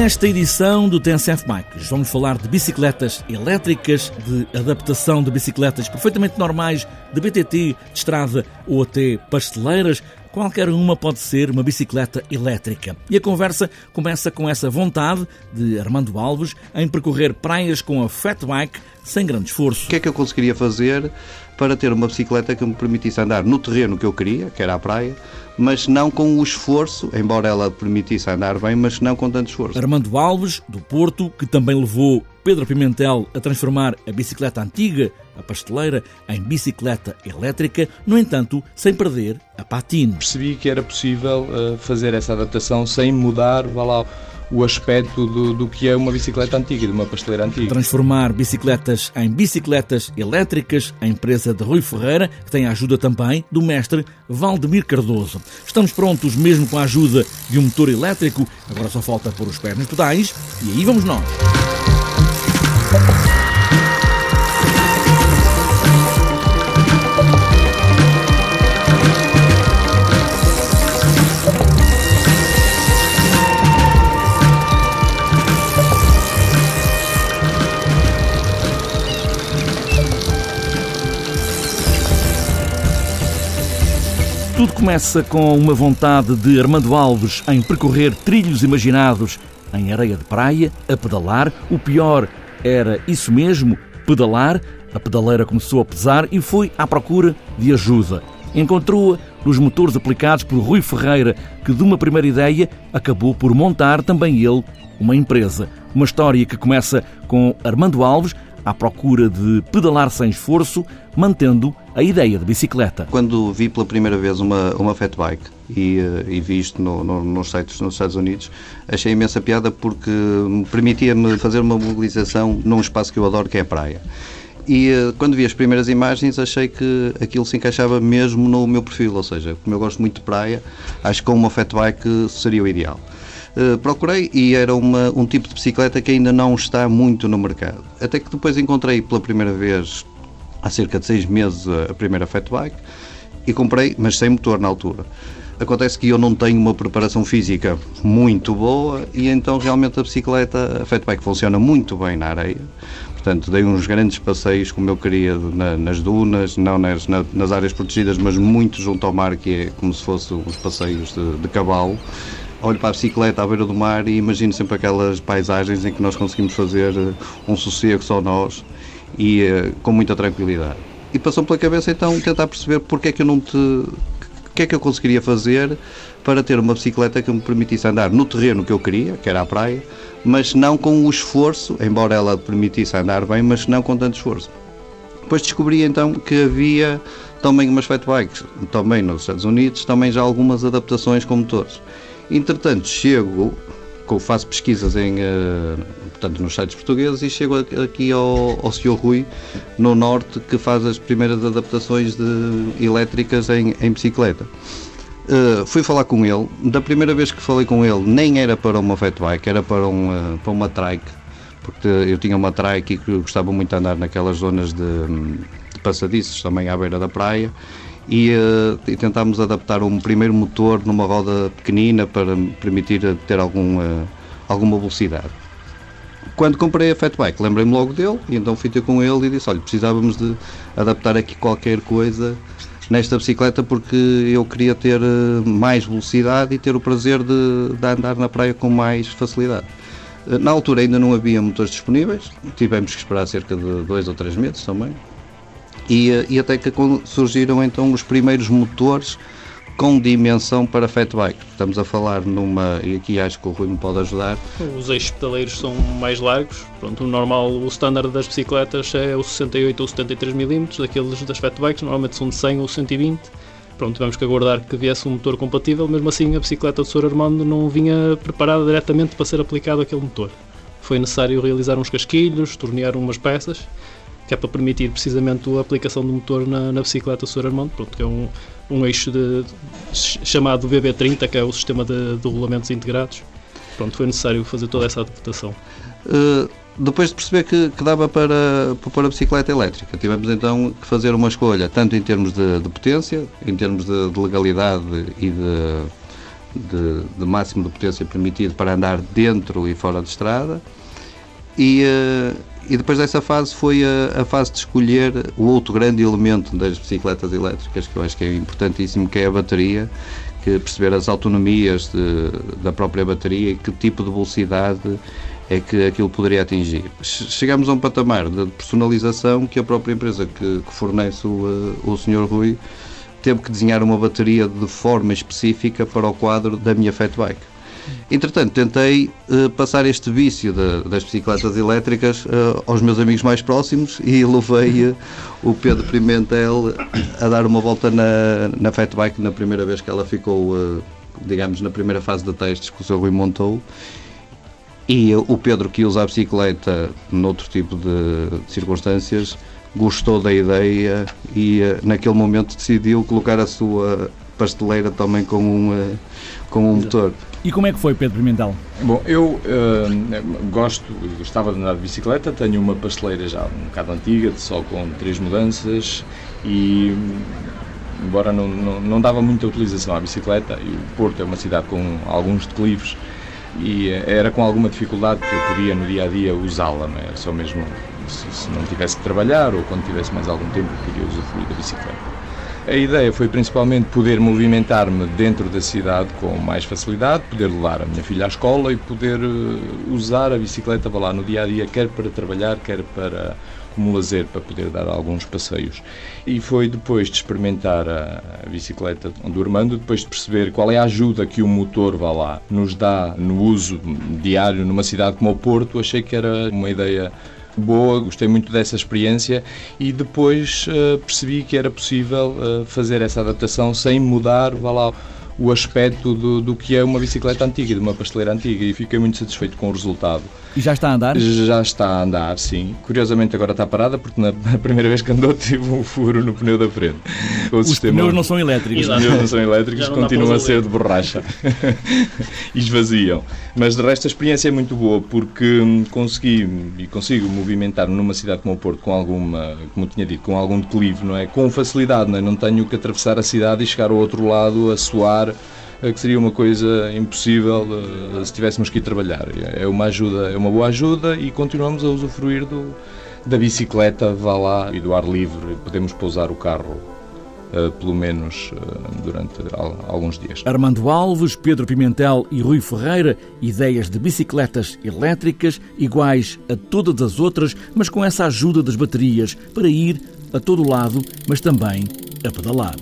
Nesta edição do TNCF Bikes vamos falar de bicicletas elétricas, de adaptação de bicicletas perfeitamente normais, de BTT, de estrada ou até pasteleiras. Qualquer uma pode ser uma bicicleta elétrica. E a conversa começa com essa vontade de Armando Alves em percorrer praias com a Fat Bike sem grande esforço. O que é que eu conseguiria fazer para ter uma bicicleta que me permitisse andar no terreno que eu queria, que era a praia, mas não com o esforço, embora ela permitisse andar bem, mas não com tanto esforço. Armando Alves, do Porto, que também levou Pedro Pimentel a transformar a bicicleta antiga, a pasteleira, em bicicleta elétrica, no entanto, sem perder a patina. Percebi que era possível uh, fazer essa adaptação sem mudar, vá lá, o aspecto do, do, que é uma bicicleta antiga, de uma pasteleira antiga. Transformar bicicletas em bicicletas elétricas, a empresa de Rui Ferreira, que tem a ajuda também do mestre Valdemir Cardoso. Estamos prontos mesmo com a ajuda de um motor elétrico, agora só falta pôr os pés nos pedais e aí vamos nós. Começa com uma vontade de Armando Alves em percorrer trilhos imaginados em areia de praia, a pedalar. O pior era isso mesmo, pedalar. A pedaleira começou a pesar e foi à procura de ajuda. Encontrou-a nos motores aplicados por Rui Ferreira, que de uma primeira ideia acabou por montar também ele uma empresa. Uma história que começa com Armando Alves à procura de pedalar sem esforço, mantendo a ideia de bicicleta. Quando vi pela primeira vez uma, uma fat bike e, eh, e vi isto no, no, nos sites nos Estados Unidos, achei imensa piada porque permitia-me fazer uma mobilização num espaço que eu adoro, que é a praia. E eh, quando vi as primeiras imagens, achei que aquilo se encaixava mesmo no meu perfil, ou seja, como eu gosto muito de praia, acho que uma fat bike seria o ideal. Eh, procurei e era uma, um tipo de bicicleta que ainda não está muito no mercado. Até que depois encontrei pela primeira vez, há cerca de seis meses, a primeira fat bike e comprei, mas sem motor na altura. Acontece que eu não tenho uma preparação física muito boa e então realmente a bicicleta, a fat bike funciona muito bem na areia. Portanto, dei uns grandes passeios como eu queria na, nas dunas, não nas, na, nas áreas protegidas, mas muito junto ao mar, que é como se fossem uns passeios de, de cavalo olho para a bicicleta à beira do mar e imagino sempre aquelas paisagens em que nós conseguimos fazer eh, um sossego só nós e uh, com muita tranquilidade. E passou pela cabeça então tentar perceber porque é que eu não te. o que é que eu conseguiria fazer para ter uma bicicleta que me permitisse andar no terreno que eu queria, que era a praia, mas não com o esforço, embora ela permitisse andar bem, mas não com tanto esforço. Depois descobri então que havia também umas fat bikes, também nos Estados Unidos, também já algumas adaptações com motores. Entretanto, chego, faço pesquisas em, uh, portanto, nos sites portugueses e chego aqui ao, ao Sr. Rui, no Norte, que faz as primeiras adaptações de, elétricas em, em bicicleta. Uh, fui falar com ele. Da primeira vez que falei com ele, nem era para uma fat bike, era para, um, uh, para uma trike, porque eu tinha uma trike e gostava muito de andar naquelas zonas de, de passadiços, também à beira da praia, e, uh, e, tentámos adaptar um primeiro motor numa roda pequenina para permitir ter algum, uh, alguma velocidade. Quando comprei a Fatbike, lembrei-me logo dele e então fui ter com ele e disse: Olha, precisávamos de adaptar aqui qualquer coisa nesta bicicleta porque eu queria ter eh, mais velocidade e ter o prazer de, de andar na praia com mais facilidade. Na altura ainda não havia motores disponíveis, tivemos que esperar cerca de dois ou três meses também, e, eh, e até que surgiram então os primeiros motores com dimensão para fat bike. Estamos a falar numa, e aqui acho que o Rui me pode ajudar. Os eixos pedaleiros são mais largos. Pronto, o normal, o standard das bicicletas é o 68 ou 73 mm, daqueles das fat bikes normalmente são de 100 ou 120. Pronto, tivemos que aguardar que viesse um motor compatível, mesmo assim a bicicleta do Sr. Armando não vinha preparada diretamente para ser aplicado aquele motor. Foi necessário realizar uns casquilhos, tornear umas peças que é para permitir precisamente a aplicação do motor na, na bicicleta Sr. Armando, pronto, que é um, um eixo de, chamado BB30, que é o sistema de, de regulamentos integrados. Pronto, foi necessário fazer toda essa adaptação. Uh, depois de perceber que, que dava para, para pôr a bicicleta elétrica, tivemos então que fazer uma escolha, tanto em termos de, de potência, em termos de, de legalidade e de, de, máximo de potência permitido para andar dentro e fora de estrada. E, uh, e depois dessa fase foi a, a, fase de escolher o outro grande elemento das bicicletas elétricas, que eu acho que é importantíssimo, que é a bateria, que perceber as autonomias de, da própria bateria e que tipo de velocidade é que aquilo poderia atingir. Chegamos a um patamar de personalização que a própria empresa que, que fornece o, o Sr. Rui teve que desenhar uma bateria de forma específica para o quadro da minha Fat Bike. Entretanto, tentei uh, passar este vício de, das bicicletas elétricas uh, aos meus amigos mais próximos e levei uh, o Pedro Pimentel a dar uma volta na, na Fat Bike na primeira vez que ela ficou, digamos, na primeira fase de testes que o Sr. Rui montou. E o Pedro, que usa a bicicleta noutro tipo de, de circunstâncias, gostou da ideia e naquele momento decidiu colocar a sua pasteleira também com um, com um motor. E como é que foi, Pedro Pimentel? Bom, eu uh, gosto, gostava de andar de bicicleta, tenho uma pasteleira já um bocado antiga, só com três mudanças e embora não, não, não dava muita utilização à bicicleta, e o Porto é uma cidade com alguns declives e era com alguma dificuldade que eu podia no dia a dia usá-la, é? Só mesmo se, se, não tivesse que trabalhar ou quando tivesse mais algum tempo podia usufruir da bicicleta. A ideia foi principalmente poder movimentar-me dentro da cidade com mais facilidade, poder levar a minha filha à escola e poder eh, usar a bicicleta lá no dia a dia, quer para trabalhar, quer para como lazer para poder dar alguns passeios. E foi depois de experimentar a, bicicleta do Armando, depois de perceber qual é a ajuda que o motor vá lá nos dá no uso diário numa cidade como o Porto, achei que era uma ideia boa, gostei muito dessa experiência e depois uh, percebi que era possível uh, fazer essa adaptação sem mudar, vá lá, o aspecto do, do que é uma bicicleta antiga, de uma pasteleira antiga e fiquei muito satisfeito com o resultado. E já está a andar? Já está a andar, sim. Curiosamente agora está parada porque na, primeira vez que andou tive um furo no pneu da frente. O Os sistema... pneus não são elétricos. Os pneus não são elétricos, continuam a ser de borracha. e esvaziam. Mas de resto a experiência é muito boa porque consegui e consigo movimentar numa cidade como o Porto com alguma, como tinha dito, com algum declive, não é? Com facilidade, não é? Não tenho que atravessar a cidade e chegar ao outro lado a suar eh, que seria uma coisa impossível eh, se tivéssemos que ir trabalhar. É uma ajuda, é uma boa ajuda e continuamos a usufruir do, da bicicleta, vá lá, e do ar livre. Podemos pousar o carro Uh, pelo menos uh, durante alguns dias. Armando Alves, Pedro Pimentel e Rui Ferreira, ideias de bicicletas elétricas iguais a todas as outras, mas com essa ajuda das baterias para ir a todo lado, mas também a pedalar.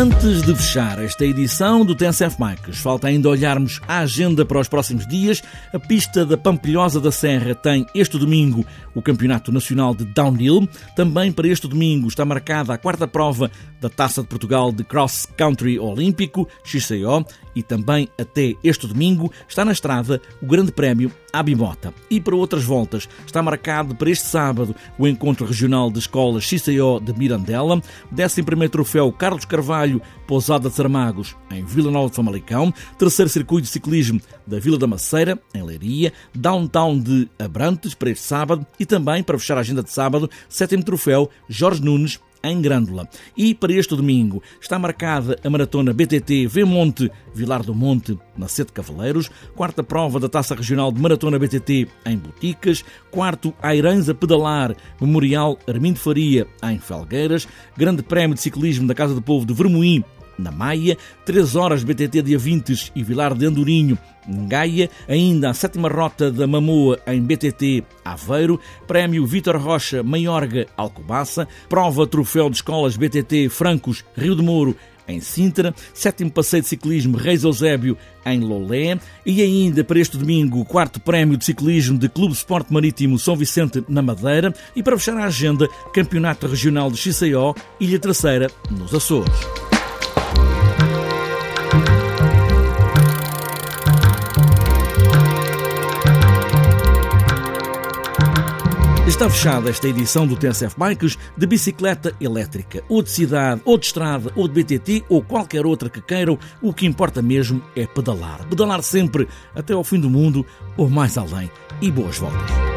Antes de fechar esta edição do TNCF Bikes, falta ainda olharmos a agenda para os próximos dias. A pista da Pampilhosa da Serra tem este domingo o Campeonato Nacional de Downhill. Também para este domingo está marcada a quarta prova da Taça de Portugal de Cross Country Olímpico, XCO, e também até este domingo está na estrada o Grande Prémio Abimota. E para outras voltas está marcado para este sábado o Encontro Regional de Escolas XCO de Mirandela, 11 Troféu Carlos Carvalho Pousada de Sarmagos em Vila Nova de Famalicão, terceiro Circuito de Ciclismo da Vila da Maceira, em Leiria, Downtown de Abrantes para este sábado. E também, para fechar a agenda de sábado, sétimo Troféu Jorge Nunes em Grândola. E para este domingo está marcada a maratona BTT V-Monte Vilar do Monte, na Sete Cavaleiros, quarta prova da Taça Regional de Maratona BTT em Boticas, quarto Airães a Pedalar, Memorial Armindo Faria em Felgueiras, Grande Prémio de Ciclismo da Casa do Povo de Vermoim na Maia, 3 horas BTT dia 20 e Vilar de Andorinho, em Gaia, ainda a sétima rota da Mamoa em BTT Aveiro, Prémio Vítor Rocha Maiorga Alcobaça, prova troféu de escolas BTT Francos Rio de Moro em Sintra, sétimo passeio de ciclismo Reis Eusébio em Lolé e ainda para este domingo o quarto prémio de ciclismo de Clube Esporte Marítimo São Vicente na Madeira e para fechar a agenda, Campeonato Regional de XCO Ilha Terceira nos Açores. Está fechada esta edição do TSF Bikes de bicicleta elétrica, ou de cidade, ou de estrada, ou de BTT, ou qualquer outra que queiram. O que importa mesmo é pedalar. Pedalar sempre até ao fim do mundo ou mais além. E boas voltas.